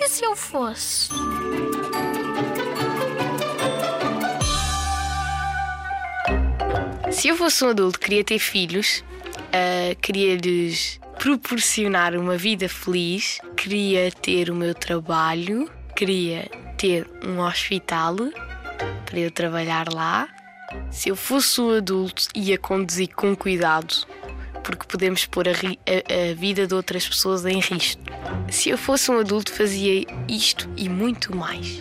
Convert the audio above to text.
E se eu fosse? Se eu fosse um adulto, queria ter filhos, uh, queria-lhes proporcionar uma vida feliz, queria ter o meu trabalho, queria ter um hospital para eu trabalhar lá. Se eu fosse um adulto, ia conduzir com cuidado, porque podemos pôr a, a, a vida de outras pessoas em risco. Se eu fosse um adulto, fazia isto e muito mais.